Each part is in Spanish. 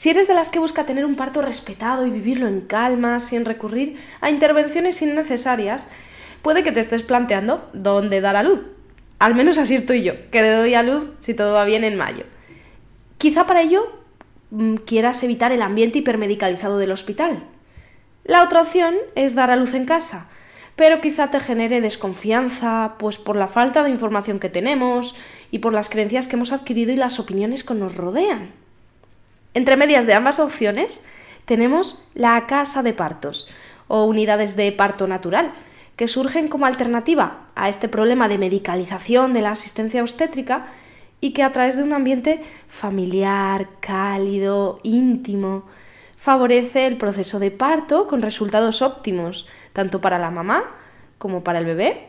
Si eres de las que busca tener un parto respetado y vivirlo en calma, sin recurrir a intervenciones innecesarias, puede que te estés planteando dónde dar a luz. Al menos así estoy yo, que le doy a luz si todo va bien en mayo. Quizá para ello mm, quieras evitar el ambiente hipermedicalizado del hospital. La otra opción es dar a luz en casa, pero quizá te genere desconfianza, pues por la falta de información que tenemos y por las creencias que hemos adquirido y las opiniones que nos rodean. Entre medias de ambas opciones tenemos la casa de partos o unidades de parto natural, que surgen como alternativa a este problema de medicalización de la asistencia obstétrica y que a través de un ambiente familiar, cálido, íntimo, favorece el proceso de parto con resultados óptimos, tanto para la mamá como para el bebé.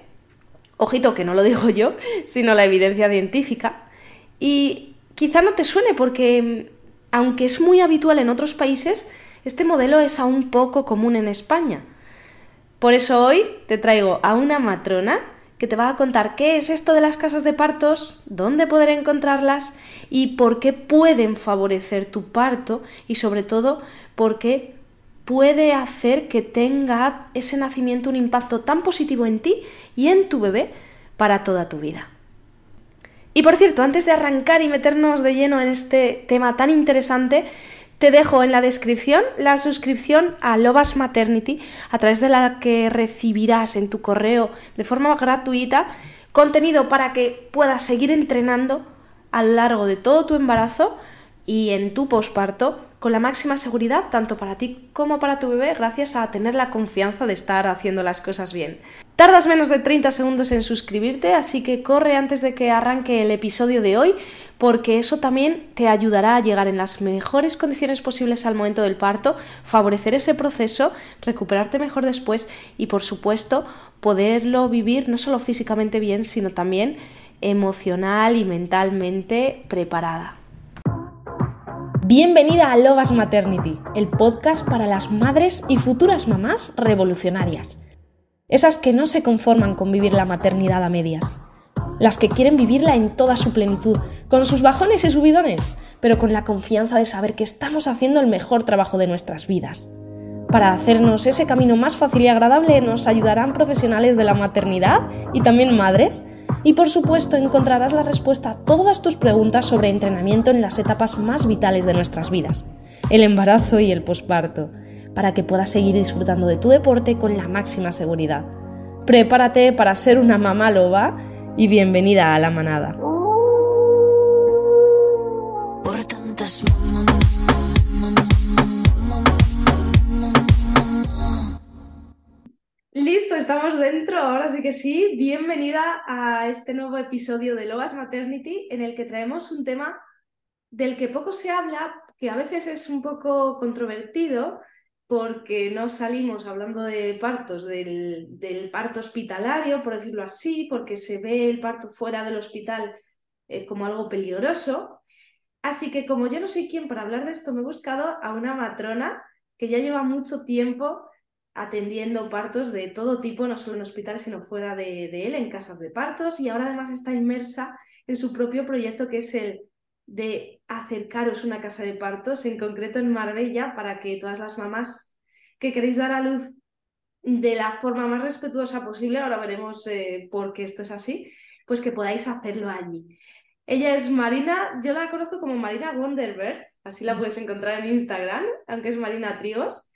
Ojito que no lo digo yo, sino la evidencia científica. Y quizá no te suene porque, aunque es muy habitual en otros países, este modelo es aún poco común en España. Por eso hoy te traigo a una matrona que te va a contar qué es esto de las casas de partos, dónde poder encontrarlas y por qué pueden favorecer tu parto y sobre todo por qué puede hacer que tenga ese nacimiento un impacto tan positivo en ti y en tu bebé para toda tu vida. Y por cierto, antes de arrancar y meternos de lleno en este tema tan interesante, te dejo en la descripción la suscripción a Lobas Maternity, a través de la que recibirás en tu correo de forma gratuita contenido para que puedas seguir entrenando a lo largo de todo tu embarazo y en tu posparto con la máxima seguridad tanto para ti como para tu bebé gracias a tener la confianza de estar haciendo las cosas bien. Tardas menos de 30 segundos en suscribirte, así que corre antes de que arranque el episodio de hoy porque eso también te ayudará a llegar en las mejores condiciones posibles al momento del parto, favorecer ese proceso, recuperarte mejor después y por supuesto poderlo vivir no solo físicamente bien, sino también emocional y mentalmente preparada. Bienvenida a Lobas Maternity, el podcast para las madres y futuras mamás revolucionarias. Esas que no se conforman con vivir la maternidad a medias las que quieren vivirla en toda su plenitud, con sus bajones y subidones, pero con la confianza de saber que estamos haciendo el mejor trabajo de nuestras vidas. Para hacernos ese camino más fácil y agradable nos ayudarán profesionales de la maternidad y también madres. Y por supuesto encontrarás la respuesta a todas tus preguntas sobre entrenamiento en las etapas más vitales de nuestras vidas, el embarazo y el posparto, para que puedas seguir disfrutando de tu deporte con la máxima seguridad. Prepárate para ser una mamá loba y bienvenida a la manada. Listo, estamos dentro, ahora sí que sí. Bienvenida a este nuevo episodio de Loas Maternity en el que traemos un tema del que poco se habla, que a veces es un poco controvertido, porque no salimos hablando de partos, del, parto hospitalario, por decirlo así, porque se ve el parto fuera del hospital eh, como algo peligroso. Así que como yo no soy quien para hablar de esto, me he buscado a una matrona que ya lleva mucho tiempo atendiendo partos de todo tipo, no solo en hospital, sino fuera de, de él, en casas de partos, y ahora además está inmersa en su propio proyecto que es el de acercaros una casa de partos, en concreto en Marbella, para que todas las mamás que queréis dar a luz de la forma más respetuosa posible, ahora veremos eh, por qué esto es así, pues que podáis hacerlo allí. Ella es Marina, yo la conozco como Marina Wonderbird, así la puedes encontrar en Instagram, aunque es Marina Trigos.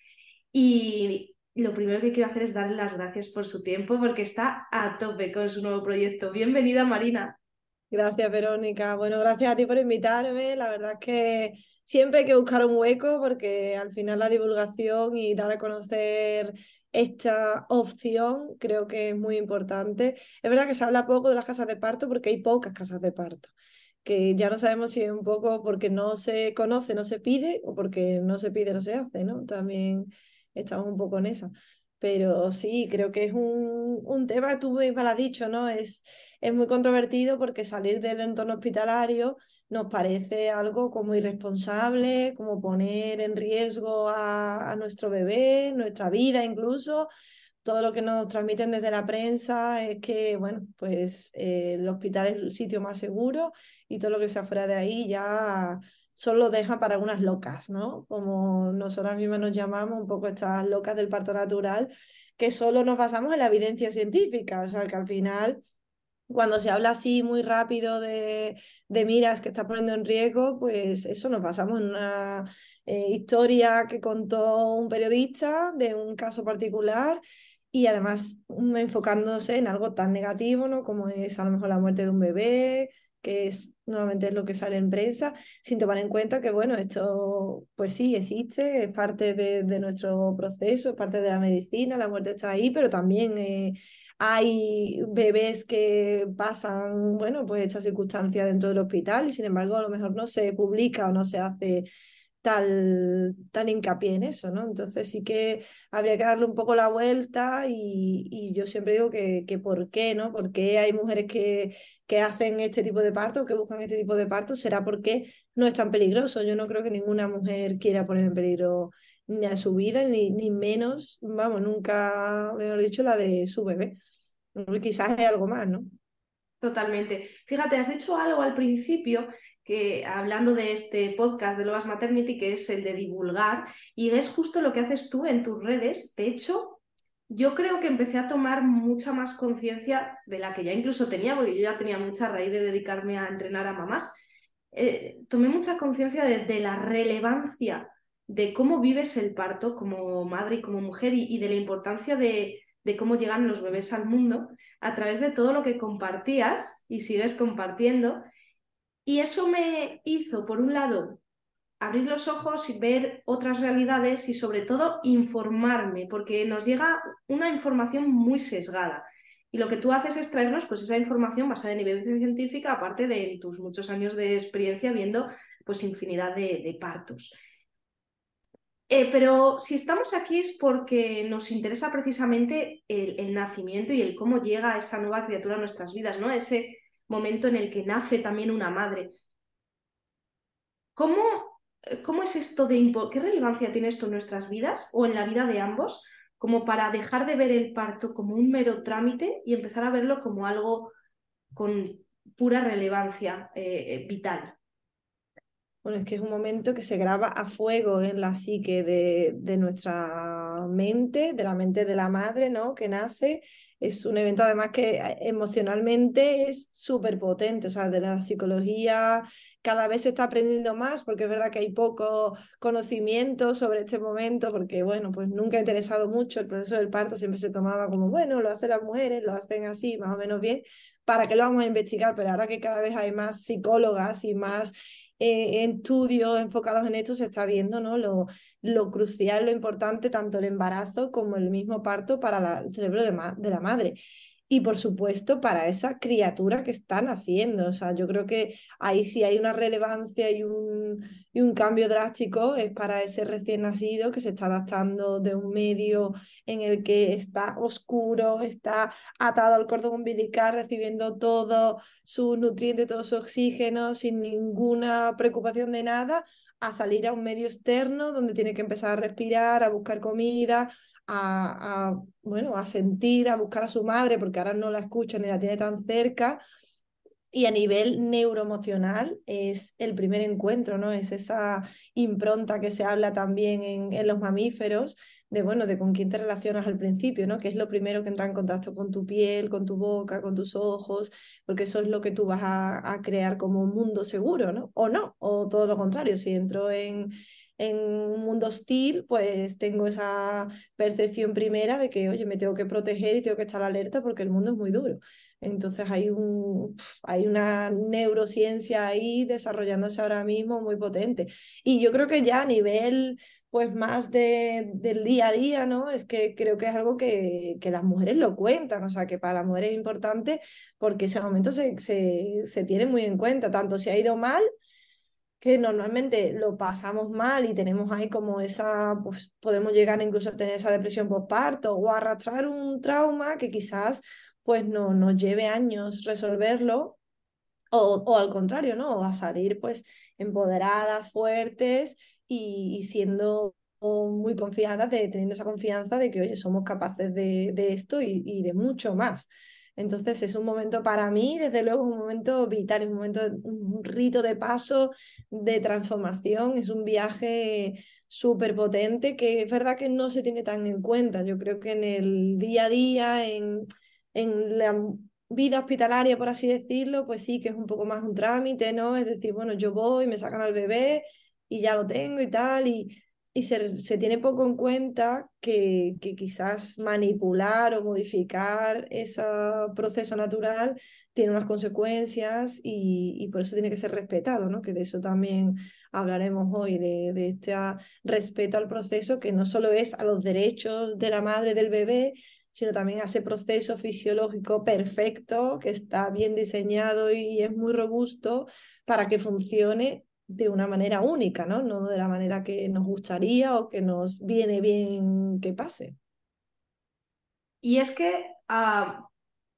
Y lo primero que quiero hacer es darle las gracias por su tiempo, porque está a tope con su nuevo proyecto. Bienvenida, Marina. Gracias, Verónica. Bueno, gracias a ti por invitarme. La verdad es que siempre hay que buscar un hueco porque al final la divulgación y dar a conocer esta opción creo que es muy importante. Es verdad que se habla poco de las casas de parto porque hay pocas casas de parto, que ya no sabemos si es un poco porque no se conoce, no se pide o porque no se pide, no se hace, ¿no? También estamos un poco en esa. Pero sí, creo que es un, un tema, tú lo has dicho, ¿no? Es, es muy controvertido porque salir del entorno hospitalario nos parece algo como irresponsable, como poner en riesgo a, nuestro bebé, nuestra vida incluso. Todo lo que nos transmiten desde la prensa es que, bueno, pues eh, el hospital es el sitio más seguro y todo lo que sea fuera de ahí ya solo deja para unas locas, ¿no? Como nosotras mismas nos llamamos, un poco estas locas del parto natural, que solo nos basamos en la evidencia científica, o sea, que al final cuando se habla así muy rápido de, de miras que está poniendo en riesgo, pues eso nos basamos en una eh, historia que contó un periodista de un caso particular y además enfocándose en algo tan negativo, ¿no? Como es a lo mejor la muerte de un bebé, que es nuevamente es lo que sale en prensa, sin tomar en cuenta que, bueno, esto pues sí existe, es parte de, nuestro proceso, es parte de la medicina, la muerte está ahí, pero también eh, hay bebés que pasan, bueno, pues esta circunstancia dentro del hospital y sin embargo a lo mejor no se publica o no se hace tal, tan hincapié en eso, ¿no? Entonces sí que habría que darle un poco la vuelta y, y yo siempre digo que, que, por qué, ¿no? ¿Por qué hay mujeres que, que hacen este tipo de parto, que buscan este tipo de parto? ¿Será porque no es tan peligroso? Yo no creo que ninguna mujer quiera poner en peligro ni a su vida, ni, ni menos, vamos, nunca, mejor dicho, la de su bebé. Quizás hay algo más, ¿no? Totalmente. Fíjate, has dicho algo al principio que hablando de este podcast de Loas Maternity, que es el de divulgar, y es justo lo que haces tú en tus redes. De hecho, yo creo que empecé a tomar mucha más conciencia de la que ya incluso tenía, porque yo ya tenía mucha raíz de dedicarme a entrenar a mamás. Eh, tomé mucha conciencia de, la relevancia de cómo vives el parto como madre y como mujer y, de la importancia de cómo llegan los bebés al mundo a través de todo lo que compartías y sigues compartiendo y eso me hizo, por un lado, abrir los ojos y ver otras realidades y sobre todo informarme, porque nos llega una información muy sesgada. Y lo que tú haces es traernos pues, esa información basada en evidencia científica, aparte de tus muchos años de experiencia viendo pues, infinidad de, partos. Eh, pero si estamos aquí es porque nos interesa precisamente el, el, nacimiento y el cómo llega esa nueva criatura a nuestras vidas, ¿no? Ese, momento en el que nace también una madre. ¿Cómo, cómo es esto de qué relevancia tiene esto en nuestras vidas o en la vida de ambos como para dejar de ver el parto como un mero trámite y empezar a verlo como algo con pura relevancia eh, eh vital? Bueno, es que es un momento que se graba a fuego en la psique de, de nuestra mente, de la mente de la madre, ¿no? Que nace. Es un evento además que eh, emocionalmente es súper potente, o sea, de la psicología cada vez se está aprendiendo más porque es verdad que hay poco conocimiento sobre este momento porque, bueno, pues nunca ha interesado mucho el proceso del parto, siempre se tomaba como, bueno, lo hacen las mujeres, lo hacen así, más o menos bien, ¿para qué lo vamos a investigar? Pero ahora que cada vez hay más psicólogas y más eh, estudios enfocados en esto se está viendo ¿no? lo, lo crucial, lo importante, tanto el embarazo como el mismo parto para el cerebro de la madre y por supuesto para esa criatura que están haciendo. O sea, yo creo que ahí sí hay una relevancia y un, y un cambio drástico es para ese recién nacido que se está adaptando de un medio en el que está oscuro, está atado al cordón umbilical, recibiendo todo su nutriente, todo su oxígeno, sin ninguna preocupación de nada a salir a un medio externo donde tiene que empezar a respirar, a buscar comida, a, bueno, a sentir, a buscar a su madre, porque ahora no la escucha ni la tiene tan cerca. Y a nivel neuroemocional es el primer encuentro, ¿no? Es esa impronta que se habla también en, en los mamíferos, de bueno, de con quién te relacionas al principio, ¿no? Que es lo primero que entra en contacto con tu piel, con tu boca, con tus ojos, porque eso es lo que tú vas a, crear como un mundo seguro, ¿no? O no, o todo lo contrario, si entro en, en un mundo hostil, pues tengo esa percepción primera de que, oye, me tengo que proteger y tengo que estar alerta porque el mundo es muy duro. Entonces hay, un, hay una neurociencia ahí desarrollándose ahora mismo muy potente. Y yo creo que ya a nivel pues más de, del día a día, ¿no? Es que creo que es algo que, que las mujeres lo cuentan, o sea, que para las mujeres es importante porque ese momento se, se, se tiene muy en cuenta, tanto si ha ido mal, que normalmente lo pasamos mal y tenemos ahí como esa, pues podemos llegar incluso a tener esa depresión postparto o arrastrar un trauma que quizás pues no nos lleve años resolverlo o, o al contrario, ¿no? A salir pues empoderadas, fuertes y, siendo muy confiadas, de, teniendo esa confianza de que, oye, somos capaces de, de esto y, de mucho más. Entonces es un momento para mí, desde luego, un momento vital, es un momento, un rito de paso, de transformación, es un viaje súper potente que es verdad que no se tiene tan en cuenta. Yo creo que en el día a día, en, en la vida hospitalaria, por así decirlo, pues sí que es un poco más un trámite, ¿no? Es decir, bueno, yo voy, me sacan al bebé y ya lo tengo y tal, y, y se, se, tiene poco en cuenta que, que, quizás manipular o modificar ese proceso natural tiene unas consecuencias y, y, por eso tiene que ser respetado, ¿no? Que de eso también hablaremos hoy, de, de este respeto al proceso, que no solo es a los derechos de la madre del bebé, sino también a ese proceso fisiológico perfecto que está bien diseñado y es muy robusto para que funcione de una manera única, ¿no? No de la manera que nos gustaría o que nos viene bien que pase. Y es que, uh,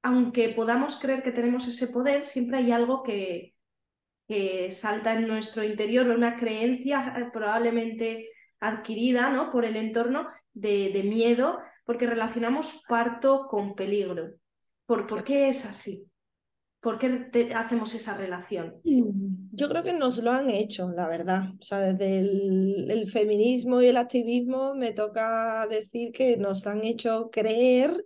aunque podamos creer que tenemos ese poder, siempre hay algo que, que salta en nuestro interior, una creencia eh, probablemente adquirida ¿no? por el entorno de, de miedo porque relacionamos parto con peligro. ¿Por, ¿por qué es así? ¿Por qué hacemos esa relación? Mm, yo creo que nos lo han hecho, la verdad. O sea, desde el, feminismo y el activismo me toca decir que nos han hecho creer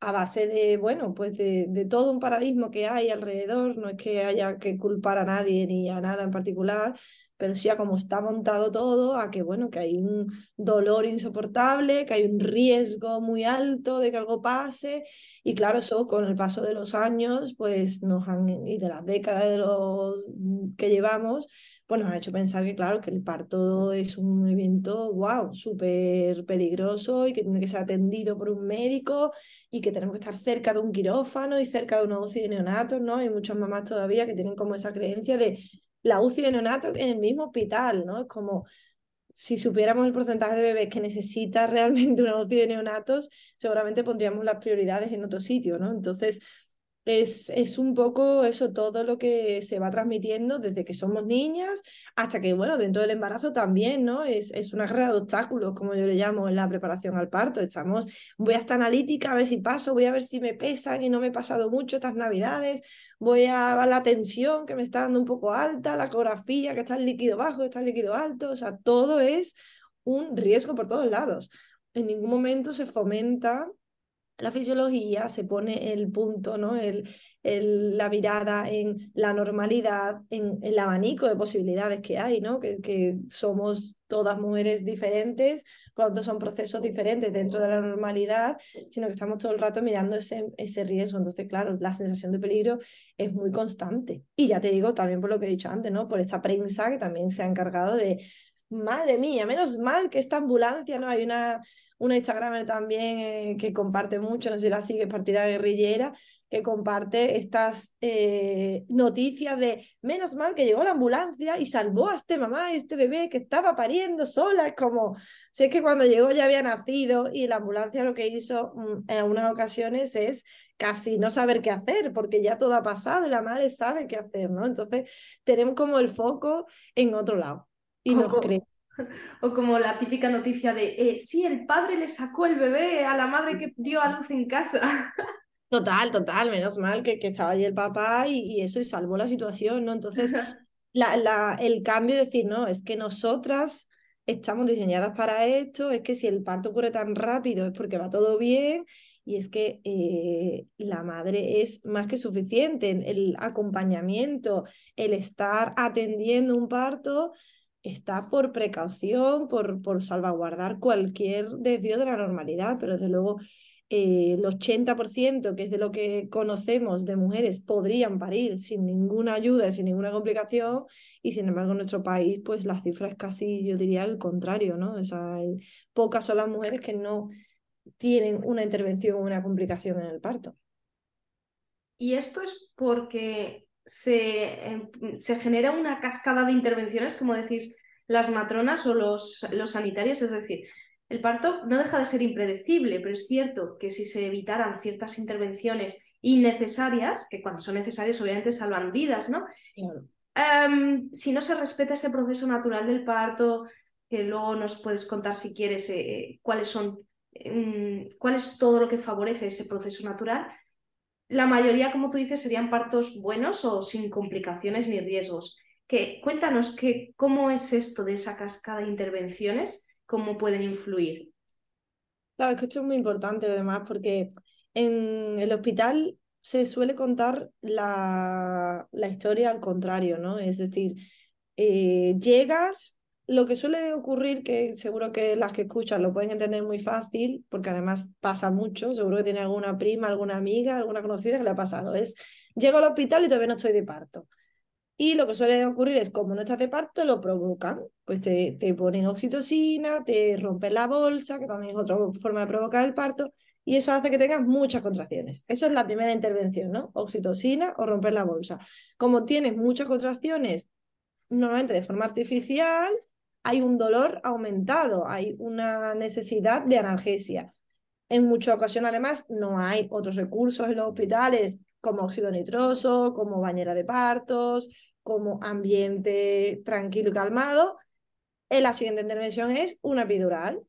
a base de, bueno, pues de, todo un paradigma que hay alrededor. No es que haya que culpar a nadie ni a nada en particular, pero sí a cómo está montado todo, a que bueno, que hay un dolor insoportable, que hay un riesgo muy alto de que algo pase, y claro, eso con el paso de los años, pues nos han, y de las décadas de los que llevamos, pues nos ha hecho pensar que claro, que el parto es un evento, wow, súper peligroso y que tiene que ser atendido por un médico y que tenemos que estar cerca de un quirófano y cerca de de neonatos, ¿no? Hay muchas mamás todavía que tienen como esa creencia de la UCI de neonato en el mismo hospital, ¿no? Es como si supiéramos el porcentaje de bebés que necesita realmente una UCI de neonatos, seguramente pondríamos las prioridades en otro sitio, ¿no? Entonces, es, es, un poco eso, todo lo que se va transmitiendo desde que somos niñas hasta que, bueno, dentro del embarazo también, ¿no? Es, es una guerra de obstáculos, como yo le llamo en la preparación al parto. Estamos, voy a estar analítica, a ver si paso, voy a ver si me pesan y no me he pasado mucho estas navidades, voy a la tensión que me está dando un poco alta, la ecografía que está el líquido bajo, que está el líquido alto, o sea, todo es un riesgo por todos lados. En ningún momento se fomenta la fisiología, se pone el punto, ¿no? El, la mirada en la normalidad, en, el abanico de posibilidades que hay, ¿no? Que, somos todas mujeres diferentes, cuando son procesos diferentes dentro de la normalidad, sino que estamos todo el rato mirando ese, ese riesgo. Entonces, claro, la sensación de peligro es muy constante. Y ya te digo, también por lo que he dicho antes, ¿no? Por esta prensa que también se ha encargado de, madre mía, menos mal que esta ambulancia, ¿no? Hay una una Instagramer también eh, que comparte mucho, no sé si la sigue, partida guerrillera, que comparte estas eh, noticias de menos mal que llegó la ambulancia y salvó a este mamá y este bebé que estaba pariendo sola. Es como, si es que cuando llegó ya había nacido y la ambulancia lo que hizo mm, en algunas ocasiones es casi no saber qué hacer, porque ya todo ha pasado y la madre sabe qué hacer, ¿no? Entonces tenemos como el foco en otro lado y nos creemos o como la típica noticia de, eh, sí, el padre le sacó el bebé a la madre que dio a luz en casa. Total, total, menos mal que, que estaba allí el papá y, y, eso y salvó la situación, ¿no? Entonces, la, la, el cambio de decir, no, es que nosotras estamos diseñadas para esto, es que si el parto ocurre tan rápido es porque va todo bien y es que eh, la madre es más que suficiente, el acompañamiento, el estar atendiendo un parto está por precaución, por, por salvaguardar cualquier desvío de la normalidad, pero desde luego eh, el 80%, que es de lo que conocemos de mujeres, podrían parir sin ninguna ayuda, sin ninguna complicación, y sin embargo en nuestro país, pues la cifra es casi, yo diría, el contrario, ¿no? O sea, pocas son las mujeres que no tienen una intervención o una complicación en el parto. Y esto es porque se, em, se, genera una cascada de intervenciones, como decís las matronas o los, los sanitarios, es decir, el parto no deja de ser impredecible, pero es cierto que si se evitaran ciertas intervenciones innecesarias, que cuando son necesarias obviamente salvan vidas, ¿no? Um, si no se respeta ese proceso natural del parto, que luego nos puedes contar si quieres eh, cuáles son, um, cuál es todo lo que favorece ese proceso natural, la mayoría, como tú dices, serían partos buenos o sin complicaciones ni riesgos. Que, cuéntanos que, cómo es esto de esa cascada de intervenciones, cómo pueden influir. Claro, es que esto es muy importante además porque en el hospital se suele contar la, la historia al contrario, ¿no? Es decir, eh, llegas, lo que suele ocurrir, que seguro que las que escuchan lo pueden entender muy fácil, porque además pasa mucho, seguro que tiene alguna prima, alguna amiga, alguna conocida que le ha pasado, es, llego al hospital y todavía no estoy de parto. Y lo que suele ocurrir es, como no estás de parto, lo provocan. Pues te, te ponen oxitocina, te rompen la bolsa, que también es otra forma de provocar el parto, y eso hace que tengas muchas contracciones. Eso es la primera intervención, ¿no? Oxitocina o romper la bolsa. Como tienes muchas contracciones, normalmente de forma artificial, hay un dolor aumentado, hay una necesidad de analgesia. En muchas ocasiones, además, no hay otros recursos en los hospitales como óxido nitroso, como bañera de partos, como ambiente tranquilo y calmado. En la siguiente intervención es una epidural.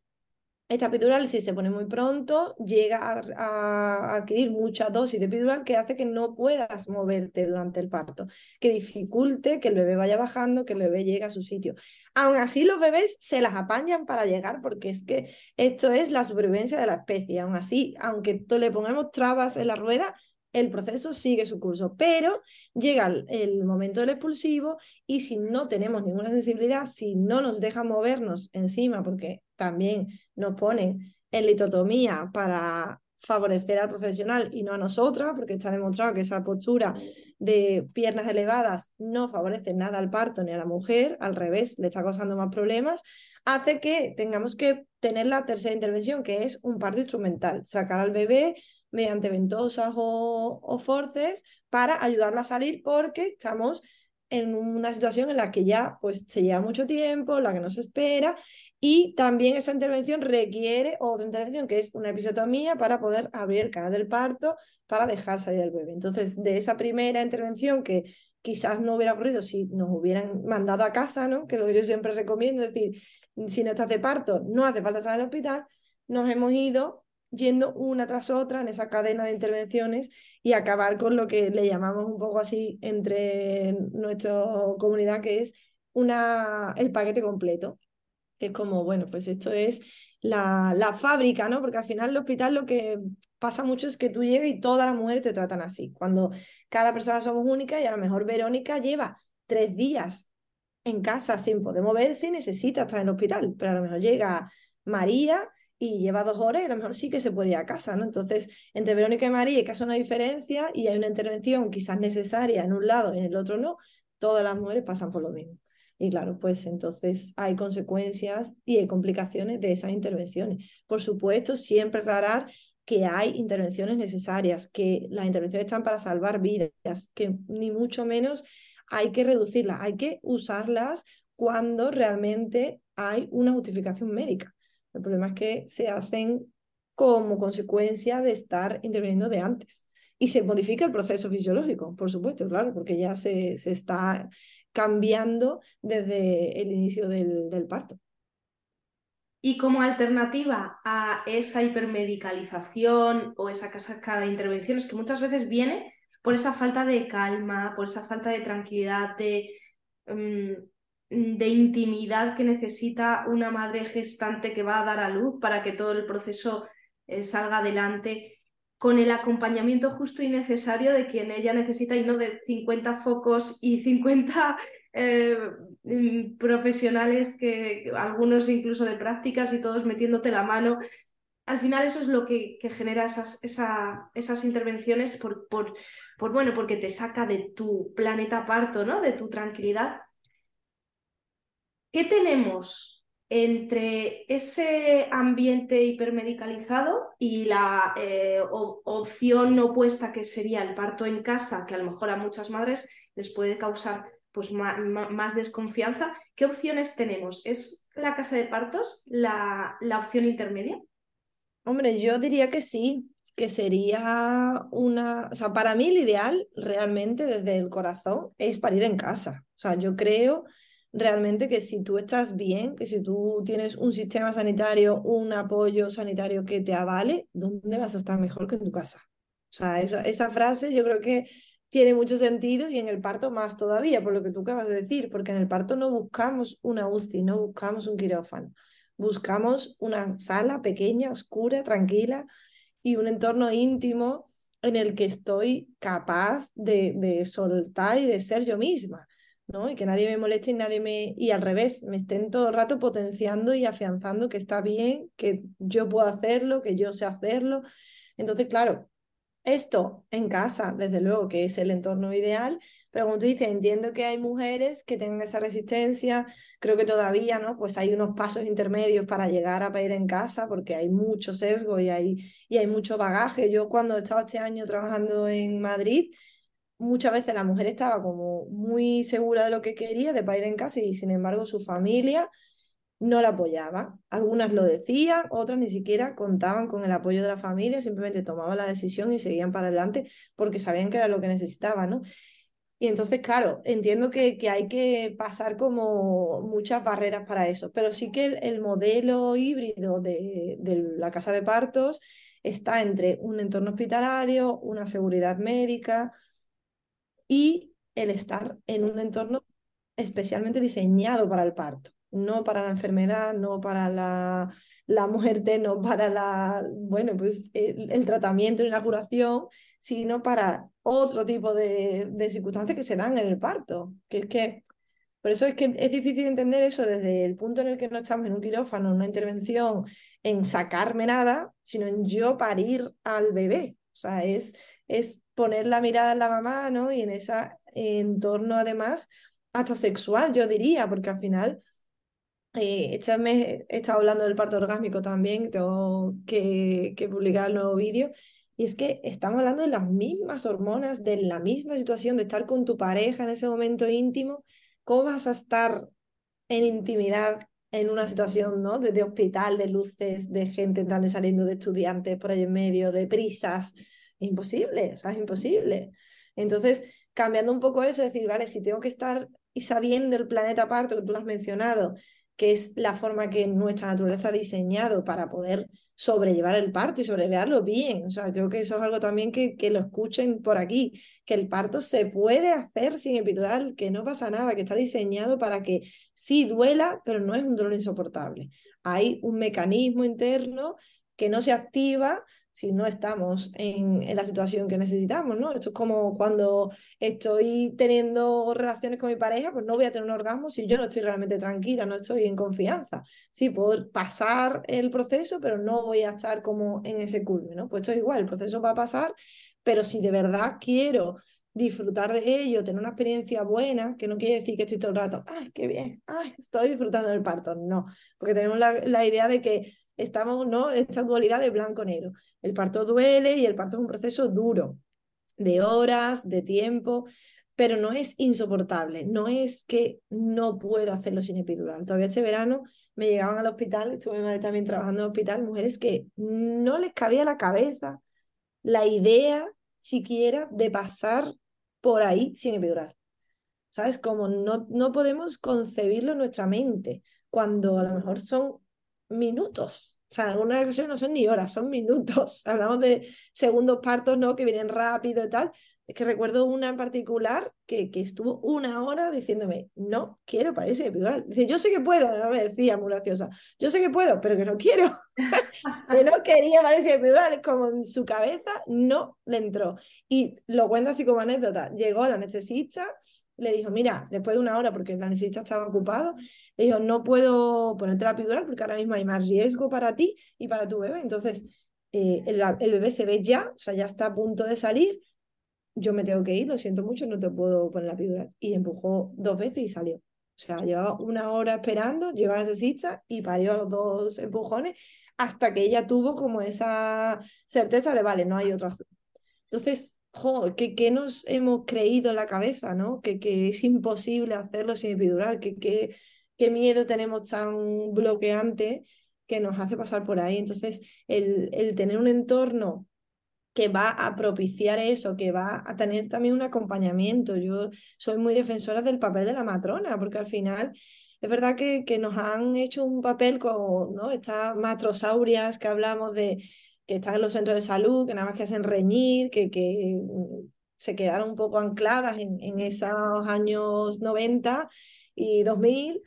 Esta epidural, si se pone muy pronto, llega a, adquirir mucha dosis de epidural que hace que no puedas moverte durante el parto, que dificulte que el bebé vaya bajando, que el bebé llegue a su sitio. Aún así, los bebés se las apañan para llegar porque es que esto es la supervivencia de la especie. Aún así, aunque le pongamos trabas en la rueda, el proceso sigue su curso, pero llega el, momento del expulsivo y si no tenemos ninguna sensibilidad, si no nos dejan movernos encima, porque también nos ponen en litotomía para favorecer al profesional y no a nosotras, porque está demostrado que esa postura de piernas elevadas no favorece nada al parto ni a la mujer, al revés, le está causando más problemas, hace que tengamos que tener la tercera intervención, que es un parto instrumental, sacar al bebé mediante ventosas o, forces para ayudarla a salir porque estamos en una situación en la que ya pues se lleva mucho tiempo, la que no se espera y también esa intervención requiere otra intervención que es una episiotomía para poder abrir el canal del parto para dejar salir al bebé. Entonces, de esa primera intervención que quizás no hubiera ocurrido si nos hubieran mandado a casa, ¿no? que lo que yo siempre recomiendo, es decir, si no estás de parto, no hace falta estar en el hospital, nos hemos ido yendo una tras otra en esa cadena de intervenciones y acabar con lo que le llamamos un poco así entre nuestra comunidad, que es una, el paquete completo. Es como, bueno, pues esto es la, la fábrica, ¿no? Porque al final el hospital lo que pasa mucho es que tú llegas y todas las mujeres te tratan así. Cuando cada persona somos únicas y a lo mejor Verónica lleva tres días en casa sin poder moverse y necesita estar en el hospital, pero a lo mejor llega María y lleva dos horas a lo mejor sí que se puede ir a casa, ¿no? Entonces, entre Verónica y María que hacer una diferencia y hay una intervención quizás necesaria en un lado y en el otro no, todas las mujeres pasan por lo mismo. Y claro, pues entonces hay consecuencias y hay complicaciones de esas intervenciones. Por supuesto, siempre aclarar que hay intervenciones necesarias, que las intervenciones están para salvar vidas, que ni mucho menos hay que reducirlas, hay que usarlas cuando realmente hay una justificación médica. El problema es que se hacen como consecuencia de estar interviniendo de antes. Y se modifica el proceso fisiológico, por supuesto, claro, porque ya se, se está cambiando desde el inicio del, del parto. Y como alternativa a esa hipermedicalización o esa cascada de intervenciones que muchas veces viene por esa falta de calma, por esa falta de tranquilidad, de, mm, de intimidad que necesita una madre gestante que va a dar a luz para que todo el proceso eh, salga adelante con el acompañamiento justo y necesario de quien ella necesita y no de 50 focos y 50 eh, mm, profesionales que algunos incluso de prácticas y todos metiéndote la mano. Al final eso es lo que, genera esas, esas intervenciones por, por, por, bueno, porque te saca de tu planeta parto, ¿no? de tu tranquilidad ¿Qué tenemos entre ese ambiente hipermedicalizado y la eh, opción opuesta que sería el parto en casa, que a lo mejor a muchas madres les puede causar pues, más, desconfianza? ¿Qué opciones tenemos? ¿Es la casa de partos la, la opción intermedia? Hombre, yo diría que sí, que sería una, o sea, para mí el ideal realmente desde el corazón es parir en casa. O sea, yo creo realmente que si tú estás bien, que si tú tienes un sistema sanitario, un apoyo sanitario que te avale, ¿dónde vas a estar mejor que en tu casa? O sea, esa, esa frase yo creo que tiene mucho sentido y en el parto más todavía, por lo que tú acabas de decir, porque en el parto no buscamos una UCI, no buscamos un quirófano, buscamos una sala pequeña, oscura, tranquila y un entorno íntimo en el que estoy capaz de, de soltar y de ser yo misma. ¿No? Y que nadie me moleste y nadie me. Y al revés, me estén todo el rato potenciando y afianzando que está bien, que yo puedo hacerlo, que yo sé hacerlo. Entonces, claro, esto en casa, desde luego que es el entorno ideal, pero como tú dices, entiendo que hay mujeres que tengan esa resistencia, creo que todavía, ¿no? Pues hay unos pasos intermedios para llegar a parir en casa, porque hay mucho sesgo y hay, y hay mucho bagaje. Yo cuando he estado este año trabajando en Madrid, muchas veces la mujer estaba como muy segura de lo que quería, de parir en casa, y sin embargo su familia no la apoyaba. Algunas lo decían, otras ni siquiera contaban con el apoyo de la familia, simplemente tomaban la decisión y seguían para adelante porque sabían que era lo que necesitaban, ¿no? Y entonces, claro, entiendo que, que hay que pasar como muchas barreras para eso, pero sí que el, modelo híbrido de, de la casa de partos está entre un entorno hospitalario, una seguridad médica y el estar en un entorno especialmente diseñado para el parto no para la enfermedad, no para la, la muerte, no para la, bueno, pues el, tratamiento y la curación, sino para otro tipo de, de, circunstancias que se dan en el parto. Que es que, por eso es que es difícil entender eso desde el punto en el que no estamos en un quirófano, en una intervención, en sacarme nada, sino en yo parir al bebé. O sea, es, es poner la mirada en la mamá, ¿no? Y en ese entorno, además, hasta sexual, yo diría, porque al final eh, este mes he estado hablando del parto orgásmico también, tengo que, que publicar el nuevo vídeo. Y es que estamos hablando de las mismas hormonas, de la misma situación, de estar con tu pareja en ese momento íntimo. ¿Cómo vas a estar en intimidad en una situación ¿no? de, hospital, de luces, de gente entrando y saliendo, de estudiantes por ahí en medio, de prisas? Imposible, es imposible. Entonces, cambiando un poco eso, decir, vale, si tengo que estar y sabiendo el planeta parto, que tú lo has mencionado, que es la forma que nuestra naturaleza ha diseñado para poder sobrellevar el parto y sobrellevarlo bien. O sea, creo que eso es algo también que, que lo escuchen por aquí, que el parto se puede hacer sin epidural, que no pasa nada, que está diseñado para que sí duela, pero no es un dolor insoportable. Hay un mecanismo interno que no se activa si no estamos en, la situación que necesitamos, ¿no? Esto es como cuando estoy teniendo relaciones con mi pareja, pues no voy a tener un orgasmo si yo no estoy realmente tranquila, no estoy en confianza. Sí, puedo pasar el proceso, pero no voy a estar como en ese culme, ¿no? Pues esto es igual, el proceso va a pasar, pero si de verdad quiero disfrutar de ello, tener una experiencia buena, que no quiere decir que estoy todo el rato, ay, qué bien, ay, estoy disfrutando del parto, no, porque tenemos la, la idea de que estamos, ¿no? Esta dualidad de blanco-negro. El parto duele y el parto es un proceso duro, de horas, de tiempo, pero no es insoportable, no es que no puedo hacerlo sin epidural. Todavía este verano me llegaban al hospital, estuve también trabajando en el hospital, mujeres que no les cabía la cabeza la idea siquiera de pasar por ahí sin epidural. ¿Sabes? Como no, no podemos concebirlo en nuestra mente, cuando a lo mejor son minutos. O sea, algunas ocasiones no son ni horas, son minutos. Hablamos de segundos partos, ¿no? Que vienen rápido y tal. Es que recuerdo una en particular que, que estuvo una hora diciéndome, no quiero parirse epidural. Dice, yo sé que puedo, me decía muy graciosa, yo sé que puedo, pero que no quiero. que no quería parirse epidural, como en su cabeza no le entró. Y lo cuenta así como anécdota. Llegó la anestesista, le dijo, mira, después de una hora, porque la anestesista estaba ocupado, le dijo, no puedo ponerte la epidural porque ahora mismo hay más riesgo para ti y para tu bebé. Entonces, eh, el, el, bebé se ve ya, o sea, ya está a punto de salir, yo me tengo que ir, lo siento mucho, no te puedo poner la epidural. Y empujó dos veces y salió. O sea, llevaba una hora esperando, llegó la anestesista y parió los dos empujones hasta que ella tuvo como esa certeza de, vale, no hay otra. Entonces, jo, que, nos hemos creído en la cabeza, ¿no? Que, que es imposible hacerlo sin epidural, que, que, qué miedo tenemos tan bloqueante que nos hace pasar por ahí. Entonces, el, el tener un entorno que va a propiciar eso, que va a tener también un acompañamiento. Yo soy muy defensora del papel de la matrona, porque al final es verdad que, que nos han hecho un papel con ¿no? estas matrosaurias que hablamos de que están en los centros de salud, que nada más que hacen reñir, que, que mm, se quedaron un poco ancladas en, en esos años 90 y 2000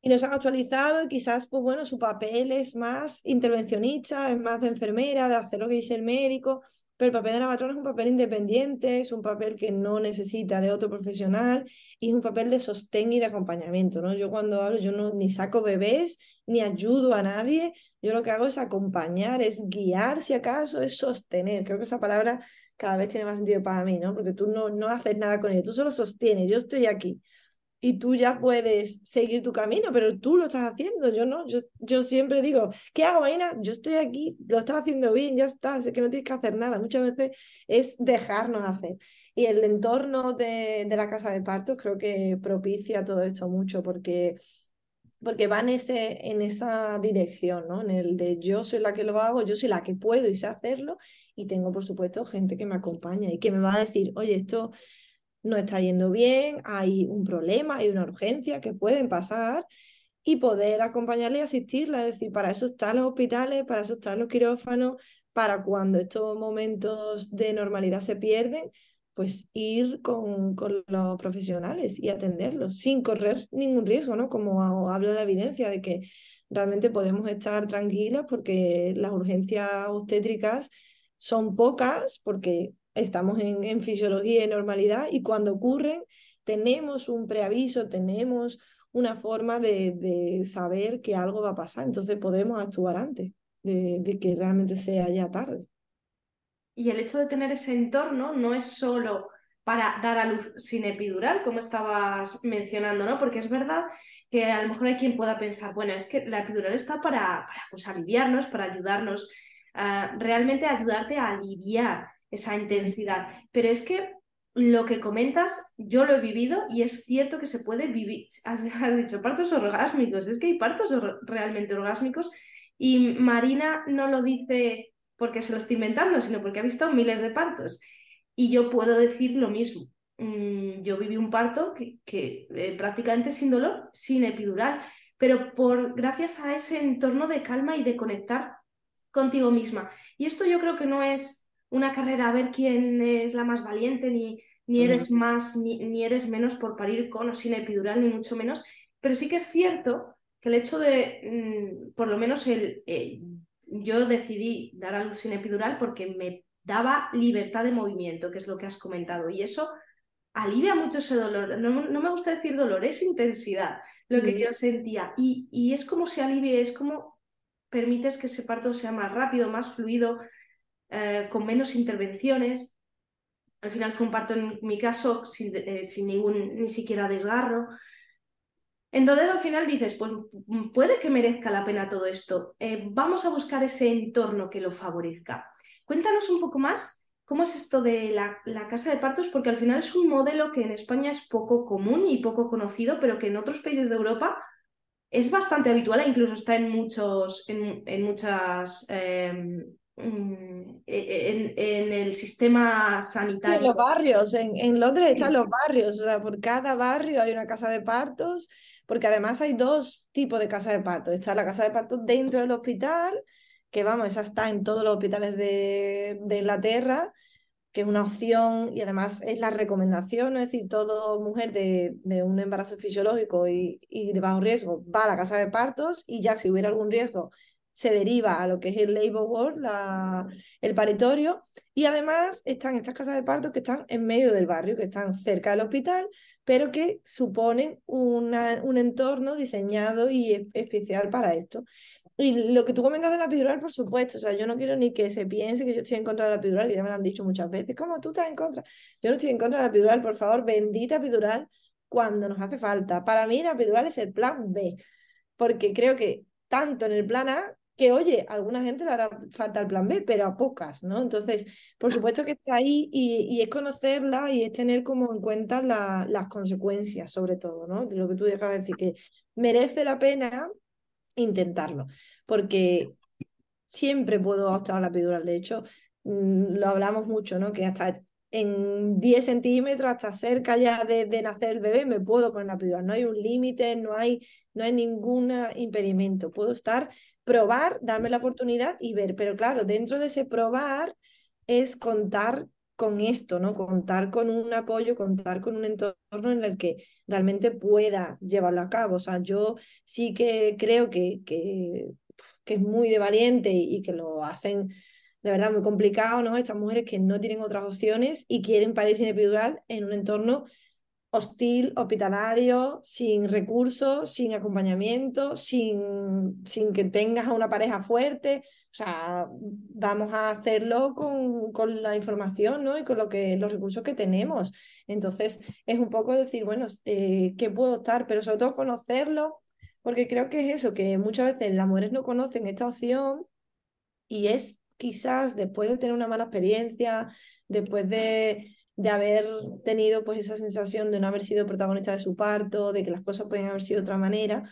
y nos han actualizado y quizás, pues bueno, su papel es más intervencionista, es más de enfermera, de hacer lo que dice el médico, el papel de la matrona es un papel independiente, es un papel que no necesita de otro profesional y es un papel de sostén y de acompañamiento, ¿no? Yo cuando hablo, yo no ni saco bebés, ni ayudo a nadie, yo lo que hago es acompañar, es guiar si acaso, es sostener. Creo que esa palabra cada vez tiene más sentido para mí, ¿no? Porque tú no, no haces nada con ella, tú solo sostienes, yo estoy aquí y tú ya puedes seguir tu camino, pero tú lo estás haciendo, yo no, yo, yo siempre digo, ¿qué hago, Marina? Yo estoy aquí, lo estás haciendo bien, ya está, es que no tienes que hacer nada, muchas veces es dejarnos hacer. Y el entorno de, de la casa de partos creo que propicia todo esto mucho porque porque va en, ese, en esa dirección, ¿no? En el de yo soy la que lo hago, yo soy la que puedo y sé hacerlo, y tengo, por supuesto, gente que me acompaña y que me va a decir, oye, esto no está yendo bien, hay un problema, hay una urgencia que pueden pasar y poder acompañarle y asistirla. Es decir, para eso están los hospitales, para eso están los quirófanos, para cuando estos momentos de normalidad se pierden, pues ir con, con los profesionales y atenderlos sin correr ningún riesgo, ¿no? Como habla la evidencia de que realmente podemos estar tranquilas porque las urgencias obstétricas son pocas, porque estamos en, en fisiología y normalidad y cuando ocurren tenemos un preaviso, tenemos una forma de, de, saber que algo va a pasar, entonces podemos actuar antes de, de, que realmente sea ya tarde. Y el hecho de tener ese entorno no es solo para dar a luz sin epidural, como estabas mencionando, ¿no? Porque es verdad que a lo mejor hay quien pueda pensar, bueno, es que la epidural está para, para pues, aliviarnos, para ayudarnos, uh, realmente ayudarte a aliviar esa intensidad. Pero es que lo que comentas, yo lo he vivido y es cierto que se puede vivir. Has, dicho partos orgásmicos, es que hay partos realmente orgásmicos y Marina no lo dice porque se lo está inventando, sino porque ha visto miles de partos. Y yo puedo decir lo mismo. Mm, yo viví un parto que, que eh, prácticamente sin dolor, sin epidural, pero por gracias a ese entorno de calma y de conectar contigo misma. Y esto yo creo que no es una carrera a ver quién es la más valiente, ni, ni eres más, ni, ni, eres menos por parir con o sin epidural, ni mucho menos. Pero sí que es cierto que el hecho de, mm, por lo menos el, eh, yo decidí dar a luz sin epidural porque me daba libertad de movimiento, que es lo que has comentado, y eso alivia mucho ese dolor. No, no me gusta decir dolor, es intensidad lo que yo sentía. Y, y es como se alivia, es como permites que ese parto sea más rápido, más fluido, eh, con menos intervenciones. Al final fue un parto, en mi caso, sin, eh, sin ningún, ni siquiera desgarro. Entonces al final dices, pues puede que merezca la pena todo esto. Eh, vamos a buscar ese entorno que lo favorezca. Cuéntanos un poco más cómo es esto de la, la, casa de partos, porque al final es un modelo que en España es poco común y poco conocido, pero que en otros países de Europa es bastante habitual e incluso está en muchos, en, en muchas em, en, en, el sistema sanitario. En los barrios, en, en Londres están los barrios, o sea, por cada barrio hay una casa de partos, porque además hay dos tipos de casa de partos. Está la casa de partos dentro del hospital, que vamos, esa está en todos los hospitales de, de Inglaterra, que es una opción y además es la recomendación, es decir, toda mujer de, de un embarazo fisiológico y, y de bajo riesgo va a la casa de partos y ya si hubiera algún riesgo se deriva a lo que es el labor ward, la, el paritorio, y además están estas casas de parto que están en medio del barrio, que están cerca del hospital, pero que suponen una, un entorno diseñado y especial para esto. Y lo que tú comentas de la epidural, por supuesto, o sea, yo no quiero ni que se piense que yo estoy en contra de la epidural, que ya me lo han dicho muchas veces, ¿cómo tú estás en contra? Yo no estoy en contra de la epidural, por favor, bendita epidural cuando nos hace falta. Para mí la epidural es el plan B, porque creo que tanto en el plan A que oye, a alguna gente le hará falta el plan B, pero a pocas, ¿no? Entonces, por supuesto que está ahí y, y es conocerla y es tener como en cuenta la, las consecuencias, sobre todo, ¿no? De lo que tú acabas de decir, que merece la pena intentarlo, porque siempre puedo optar a la epidural, de hecho, mm, lo hablamos mucho, ¿no? Que hasta en 10 centímetros hasta cerca ya de, nacer el bebé, me puedo poner la epidural. No hay un límite, no hay, no hay ningún impedimento. Puedo estar, probar, darme la oportunidad y ver. Pero claro, dentro de ese probar es contar con esto, ¿no? Contar con un apoyo, contar con un entorno en el que realmente pueda llevarlo a cabo. O sea, yo sí que creo que, que, que es muy de valiente y que lo hacen de verdad muy complicado, ¿no? Estas mujeres que no tienen otras opciones y quieren parir sin epidural en un entorno hostil, hospitalario, sin recursos, sin acompañamiento, sin, sin que tengas a una pareja fuerte. O sea, vamos a hacerlo con, con la información ¿no? y con lo que, los recursos que tenemos. Entonces, es un poco decir, bueno, eh, ¿qué puedo estar? Pero sobre todo conocerlo, porque creo que es eso, que muchas veces las mujeres no conocen esta opción y es quizás después de tener una mala experiencia, después de, de haber tenido pues esa sensación de no haber sido protagonista de su parto, de que las cosas pueden haber sido de otra manera,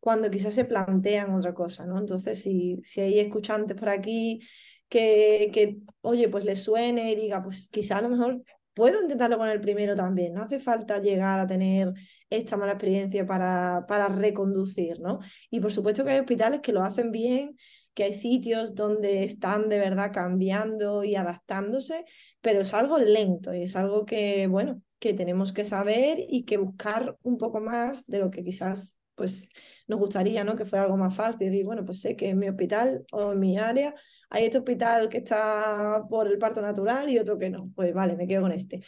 cuando quizás se plantean otra cosa, ¿no? Entonces, si, si hay escuchantes por aquí que, que, oye, pues les suene y diga, pues quizás a lo mejor puedo intentarlo con el primero también, no hace falta llegar a tener esta mala experiencia para, para reconducir, ¿no? Y por supuesto que hay hospitales que lo hacen bien que hay sitios donde están de verdad cambiando y adaptándose, pero es algo lento y es algo que, bueno, que tenemos que saber y que buscar un poco más de lo que quizás pues nos gustaría, ¿no? Que fuera algo más fácil. Decir, bueno, pues sé que en mi hospital o en mi área hay este hospital que está por el parto natural y otro que no. Pues vale, me quedo con este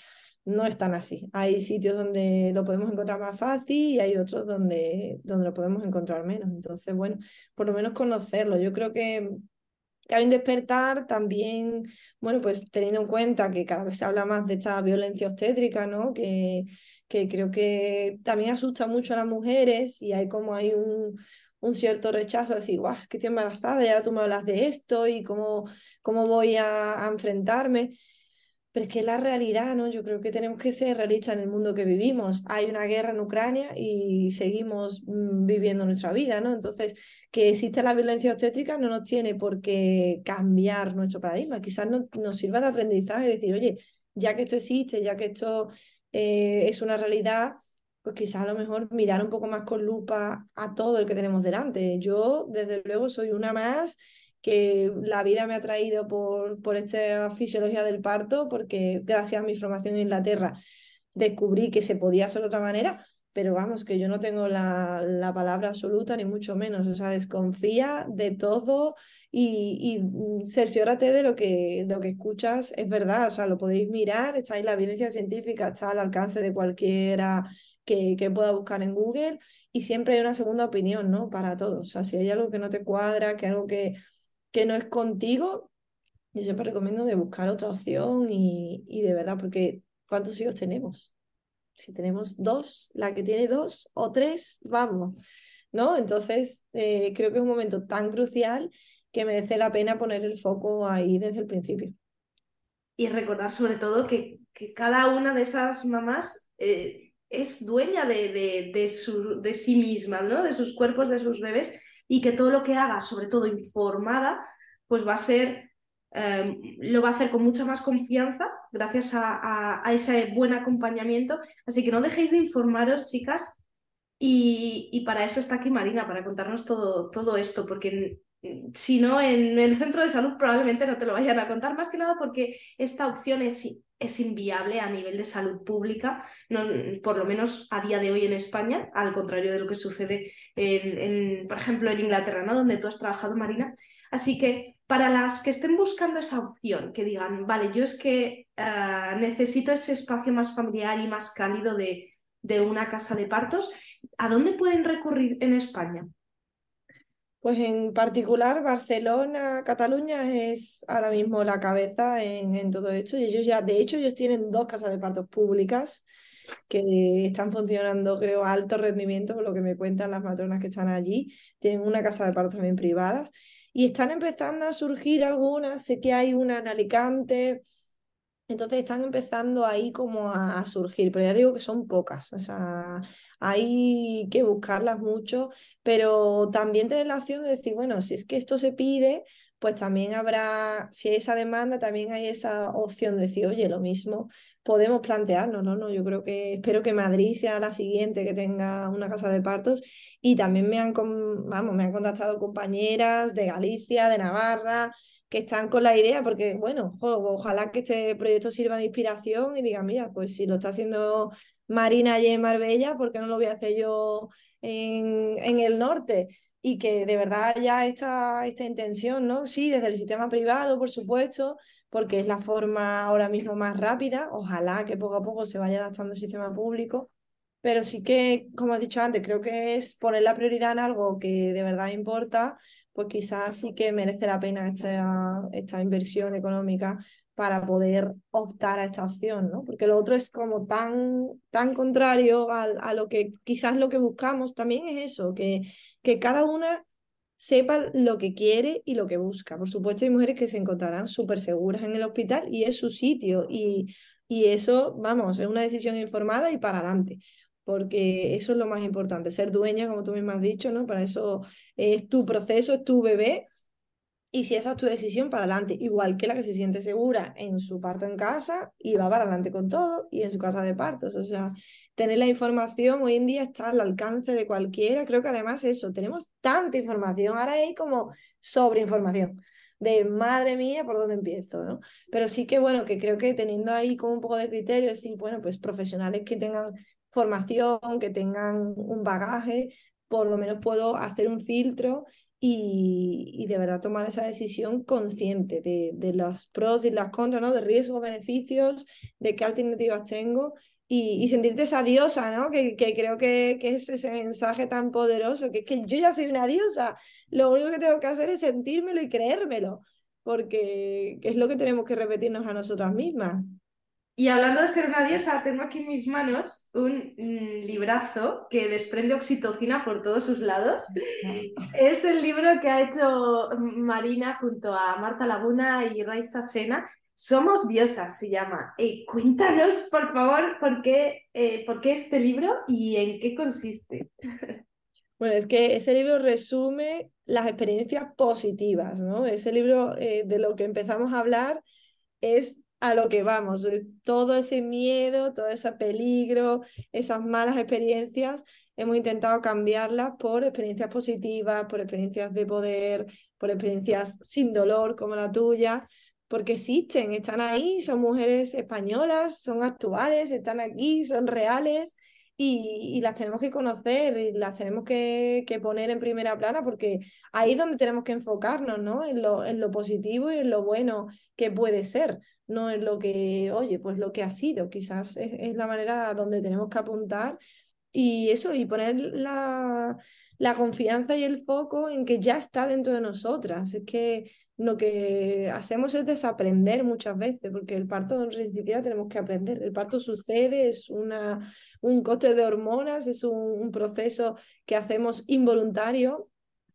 no es tan así. Hay sitios donde lo podemos encontrar más fácil y hay otros donde, donde lo podemos encontrar menos. Entonces, bueno, por lo menos conocerlo. Yo creo que, hay un despertar también, bueno, pues teniendo en cuenta que cada vez se habla más de esta violencia obstétrica, ¿no? Que, que creo que también asusta mucho a las mujeres y hay como hay un, un cierto rechazo, de decir, guau, es que estoy embarazada, ya tú me hablas de esto y cómo, cómo voy a, a enfrentarme. Pero es que la realidad, ¿no? Yo creo que tenemos que ser realistas en el mundo que vivimos. Hay una guerra en Ucrania y seguimos mm, viviendo nuestra vida, ¿no? Entonces, que existe la violencia obstétrica no nos tiene por qué cambiar nuestro paradigma. Quizás nos sirva de aprendizaje decir, oye, ya que esto existe, ya que esto eh, es una realidad, pues quizás a lo mejor mirar un poco más con lupa a todo el que tenemos delante. Yo, desde luego, soy una más que la vida me ha traído por, por esta fisiología del parto, porque gracias a mi formación en Inglaterra descubrí que se podía hacer de otra manera, pero vamos, que yo no tengo la, la palabra absoluta, ni mucho menos, o sea, desconfía de todo y, y cerciórate de lo que, lo que escuchas, es verdad, o sea, lo podéis mirar, está ahí la evidencia científica, está al alcance de cualquiera que, que, pueda buscar en Google y siempre hay una segunda opinión, ¿no? Para todos. O sea, si hay algo que no te cuadra, que algo que, que no es contigo, yo siempre recomiendo de buscar otra opción y, y de verdad, porque ¿cuántos hijos tenemos? Si tenemos dos, la que tiene dos o tres, vamos, ¿no? Entonces, eh, creo que es un momento tan crucial que merece la pena poner el foco ahí desde el principio. Y recordar sobre todo que, que cada una de esas mamás eh, es dueña de, de, de, su, de sí misma, ¿no? De sus cuerpos, de sus bebés, y que todo lo que haga, sobre todo informada, pues va a ser, em, lo va a hacer con mucha más confianza gracias a, ese buen acompañamiento. Así que no dejéis de informaros, chicas, y, y, para eso está aquí Marina, para contarnos todo, todo esto, porque si no, en el centro de salud probablemente no te lo vayan a contar, más que nada porque esta opción es es inviable a nivel de salud pública, no, por lo menos a día de hoy en España, al contrario de lo que sucede, en, por ejemplo, en Inglaterra, ¿no? donde tú has trabajado, Marina. Así que para las que estén buscando esa opción, que digan, vale, yo es que ah, necesito ese espacio más familiar y más cálido de, de una casa de partos, ¿a dónde pueden recurrir en España? Pues en particular Barcelona, Cataluña es ahora mismo la cabeza en, en, todo esto y ellos ya, de hecho ellos tienen dos casas de partos públicas que están funcionando creo a alto rendimiento por lo que me cuentan las matronas que están allí, tienen una casa de partos también privadas y están empezando a surgir algunas, sé que hay una en Alicante, entonces están empezando ahí como a, surgir, pero ya digo que son pocas. O sea, hay que buscarlas mucho, pero también tener la opción de decir, bueno, si es que esto se pide, pues también habrá, si hay esa demanda, también hay esa opción de decir, oye, lo mismo podemos plantearnos, ¿no? no yo creo que, espero que Madrid sea la siguiente que tenga una casa de partos y también me han, vamos, me han contactado compañeras de Galicia, de Navarra, que están con la idea, porque bueno, ojalá que este proyecto sirva de inspiración y digan, mira, pues si lo está haciendo Marina allí en Marbella, ¿por qué no lo voy a hacer yo en, en el norte? Y que de verdad ya esta, esta intención, ¿no? Sí, desde el sistema privado, por supuesto, porque es la forma ahora mismo más rápida, ojalá que poco a poco se vaya adaptando el sistema público, pero sí que, como he dicho antes, creo que es poner la prioridad en algo que de verdad importa, pues quizás sí que merece la pena esta, esta inversión económica para poder optar a esta opción, ¿no? Porque lo otro es como tan, tan contrario a, a lo que quizás lo que buscamos también es eso, que, que cada una sepa lo que quiere y lo que busca. Por supuesto, hay mujeres que se encontrarán súper seguras en el hospital y es su sitio y, y eso, vamos, es una decisión informada y para adelante porque eso es lo más importante, ser dueña, como tú misma has dicho, ¿no? Para eso es tu proceso, es tu bebé, y si esa es tu decisión, para adelante, igual que la que se siente segura en su parto en casa y va para adelante con todo, y en su casa de partos, o sea, tener la información hoy en día está al alcance de cualquiera, creo que además eso, tenemos tanta información, ahora hay como sobreinformación de madre mía, ¿por dónde empiezo? ¿no? Pero sí que bueno, que creo que teniendo ahí como un poco de criterio, decir, bueno, pues profesionales que tengan formación, que tengan un bagaje, por lo menos puedo hacer un filtro y, de verdad tomar esa decisión consciente de, los pros y las contras, ¿no? de riesgos, beneficios, de qué alternativas tengo y, sentirte esa diosa, ¿no? que, que creo que, que, es ese mensaje tan poderoso, que es que yo ya soy una diosa, lo único que tengo que hacer es sentírmelo y creérmelo, porque es lo que tenemos que repetirnos a nosotras mismas. Y hablando de ser una diosa, tengo aquí en mis manos un mm, librazo que desprende oxitocina por todos sus lados. Es el libro que ha hecho Marina junto a Marta Laguna y Raisa Sena. Somos diosas, se llama. Eh, cuéntanos, por favor, por qué, eh, por qué este libro y en qué consiste. Bueno, es que ese libro resume las experiencias positivas, ¿no? Ese libro eh, de lo que empezamos a hablar es a lo que vamos, eh, todo ese miedo, todo ese peligro, esas malas experiencias, hemos intentado cambiarlas por experiencias positivas, por experiencias de poder, por experiencias sin dolor como la tuya, porque existen, están ahí, son mujeres españolas, son actuales, están aquí, son reales y, las tenemos que conocer y las tenemos que, que, poner en primera plana porque ahí es donde tenemos que enfocarnos, ¿no? En lo, en lo positivo y en lo bueno que puede ser, no en lo que, oye, pues lo que ha sido, quizás es, es la manera donde tenemos que apuntar y eso, y poner la, la confianza y el foco en que ya está dentro de nosotras. Es que lo que hacemos es desaprender muchas veces, porque el parto en siquiera tenemos que aprender. El parto sucede, es una, un coste de hormonas, es un, proceso que hacemos involuntario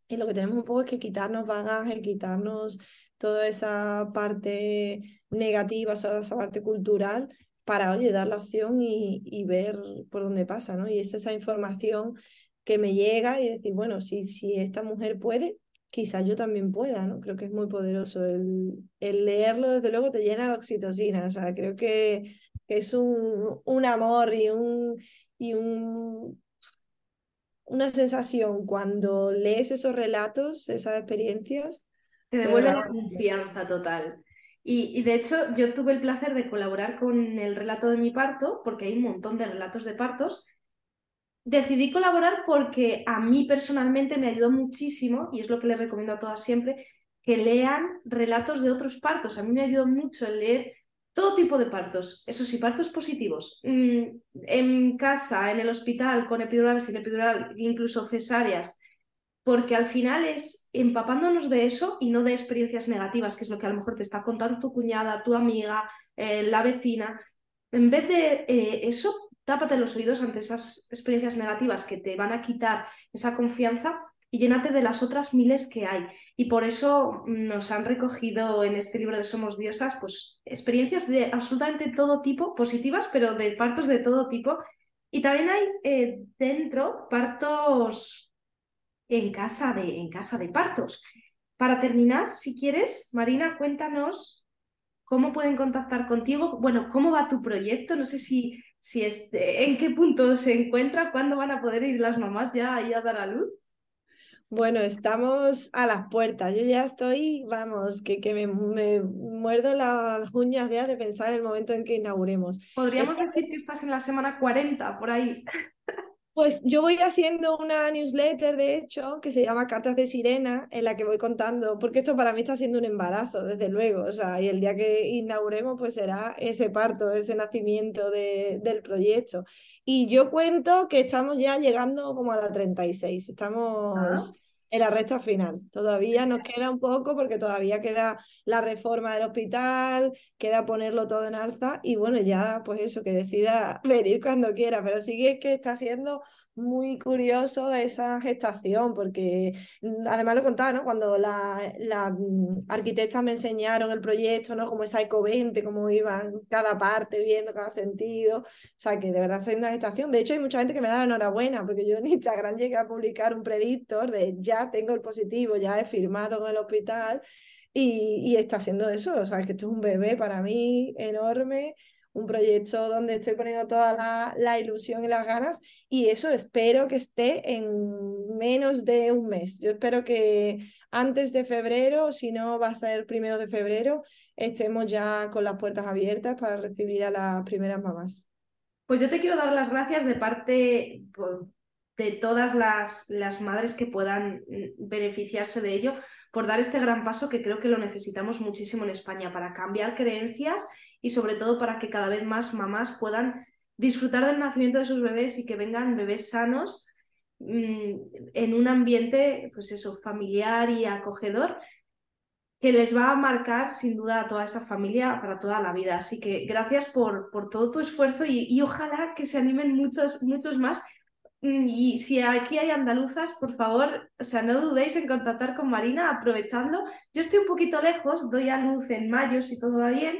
y lo que tenemos un poco es que quitarnos bagaje, quitarnos toda esa parte negativa, toda esa parte cultural para, oye, dar la opción y, y ver por dónde pasa, ¿no? Y es esa información que me llega y decir, bueno, si, si esta mujer puede, quizás yo también pueda, ¿no? Creo que es muy poderoso. El, el leerlo, desde luego, te llena de oxitocina. O sea, creo que, es un, un amor y un, y un una sensación cuando lees esos relatos, esas experiencias. Te devuelve la confianza total. Y, y, de hecho, yo tuve el placer de colaborar con el relato de mi parto, porque hay un montón de relatos de partos, decidí colaborar porque a mí personalmente me ayudó muchísimo, y es lo que les recomiendo a todas siempre, que lean relatos de otros partos. A mí me ayudó mucho el leer todo tipo de partos, eso sí, partos positivos, mm, en casa, en el hospital, con epidural, sin epidural, incluso cesáreas, porque al final es empapándonos de eso y no de experiencias negativas, que es lo que a lo mejor te está contando tu cuñada, tu amiga, eh, la vecina. En vez de eh, eso, tápate los oídos ante esas experiencias negativas que te van a quitar esa confianza y llénate de las otras miles que hay. Y por eso nos han recogido en este libro de Somos Diosas, pues experiencias de absolutamente todo tipo, positivas, pero de partos de todo tipo. Y también hay eh, dentro partos en casa, de, en casa de partos. Para terminar, si quieres, Marina, cuéntanos cómo pueden contactar contigo. Bueno, cómo va tu proyecto. No sé si, si este, en qué punto se encuentra, cuándo van a poder ir las mamás ya ahí a dar a luz. Bueno, estamos a las puertas. Yo ya estoy, vamos, que, que me, me muerdo las uñas ya de pensar en el momento en que inauguremos. Podríamos decir que estás en la semana 40, por ahí. Pues yo voy haciendo una newsletter, de hecho, que se llama Cartas de Sirena, en la que voy contando, porque esto para mí está siendo un embarazo, desde luego, o sea, y el día que inauguremos, pues será ese parto, ese nacimiento de, del proyecto. Y yo cuento que estamos ya llegando como a la 36, estamos en la recta final. Todavía nos queda un poco porque todavía queda la reforma del hospital, queda ponerlo todo en alza y bueno, ya pues eso, que decida venir cuando quiera, pero sí que, que está siendo muy curioso esa gestación, porque mm, además lo contaba, ¿no? Cuando las la, mm, arquitectas me enseñaron el proyecto, ¿no? Como esa eco 20, cómo iban cada parte, viendo cada sentido, o sea, que de verdad haciendo una gestación. De hecho, hay mucha gente que me da la enhorabuena, porque yo en Instagram llegué a publicar un predictor de ya tengo el positivo, ya he firmado con el hospital, y, y está haciendo eso, o sea, que esto es un bebé para mí enorme, un proyecto donde estoy poniendo toda la, la, ilusión y las ganas y eso espero que esté en menos de un mes. Yo espero que antes de febrero, si no va a ser primero de febrero, estemos ya con las puertas abiertas para recibir a las primeras mamás. Pues yo te quiero dar las gracias de parte de todas las, las madres que puedan mm, beneficiarse de ello por dar este gran paso que creo que lo necesitamos muchísimo en España para cambiar creencias y sobre todo para que cada vez más mamás puedan disfrutar del nacimiento de sus bebés y que vengan bebés sanos mm, en un ambiente, pues eso, familiar y acogedor que les va a marcar sin duda a toda esa familia para toda la vida. Así que gracias por, por todo tu esfuerzo y, y, ojalá que se animen muchos, muchos más. Mm, y si aquí hay andaluzas, por favor, o sea, no dudéis en contactar con Marina aprovechando. Yo estoy un poquito lejos, doy a luz en mayo si todo va bien,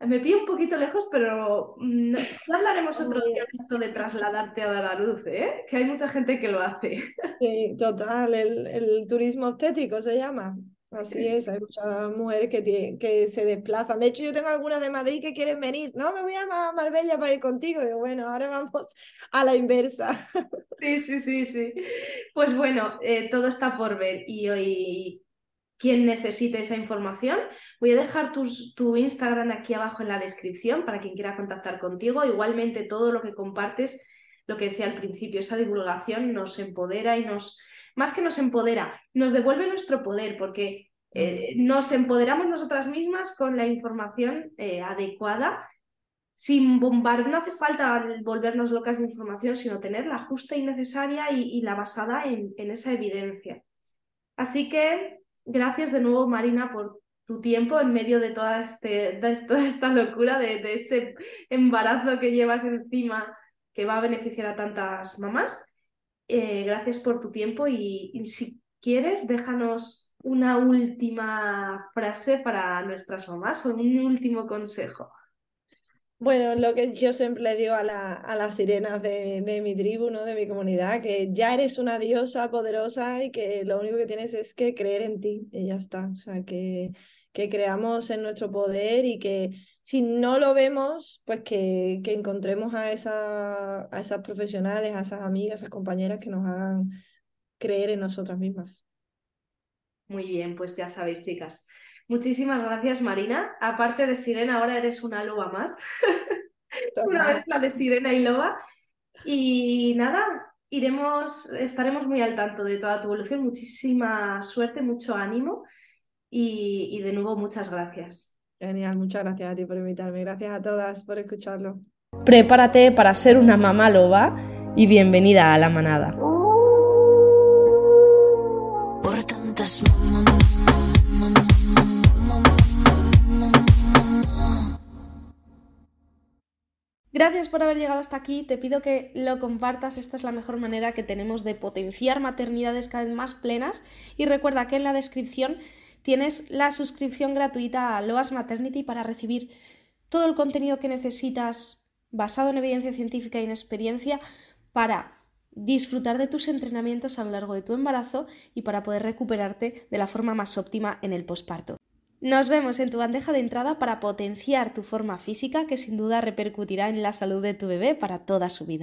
me pillo un poquito lejos, pero no, mm, hablaremos otro día de esto de trasladarte a dar a luz, ¿eh? que hay mucha gente que lo hace. Sí, total, el, el turismo obstétrico se llama. Así es, hay muchas mujeres que, que se desplazan. De hecho, yo tengo algunas de Madrid que quieren venir. No, me voy a Marbella para ir contigo. Digo, bueno, ahora vamos a la inversa. Sí, sí, sí, sí. Pues bueno, eh, todo está por ver y hoy quien necesite esa información. Voy a dejar tu Instagram aquí abajo en la descripción para quien quiera contactar contigo. Igualmente todo lo que compartes, lo que decía al principio, esa divulgación nos empodera y nos, más que nos empodera, nos devuelve nuestro poder porque eh, nos empoderamos nosotras mismas con la información eh, adecuada. Sin bombardear, no hace falta volvernos locas de información, sino tener la justa y necesaria y, la basada en, en esa evidencia. Así que gracias de nuevo, Marina, por tu tiempo en medio de toda, este, toda esta locura, de, ese embarazo que llevas encima que va a beneficiar a tantas mamás. Eh, gracias por tu tiempo y, y, si quieres, déjanos una última frase para nuestras mamás o un último consejo. Bueno, lo que yo siempre le digo a, la, a las sirenas de, de, mi tribu, ¿no? de mi comunidad, que ya eres una diosa poderosa y que lo único que tienes es que creer en ti y ya está. O sea, que, creamos en nuestro poder y que si no lo vemos, pues que, que encontremos a, esa, a esas profesionales, a esas amigas, a esas compañeras que nos hagan creer en nosotras mismas. Muy bien, pues ya sabéis, chicas. Muchísimas gracias, Marina. Aparte de Sirena, ahora eres una loba más. una vez la de Sirena y loba. Y nada, iremos, estaremos muy al tanto de toda tu evolución. Muchísima suerte, mucho ánimo. Y, y de nuevo, muchas gracias. Genial, muchas gracias a ti por invitarme. Gracias a todas por escucharlo. Prepárate para ser una mamá loba y bienvenida a la manada. Por tantas Gracias por haber llegado hasta aquí. Te pido que lo compartas. Esta es la mejor manera que tenemos de potenciar maternidades cada vez más plenas. Y recuerda que en la descripción tienes la suscripción gratuita a Loas Maternity para recibir todo el contenido que necesitas basado en evidencia científica y en experiencia para disfrutar de tus entrenamientos a lo largo de tu embarazo y para poder recuperarte de la forma más óptima en el posparto. Nos vemos en tu bandeja de entrada para potenciar tu forma física que sin duda repercutirá en la salud de tu bebé para toda su vida.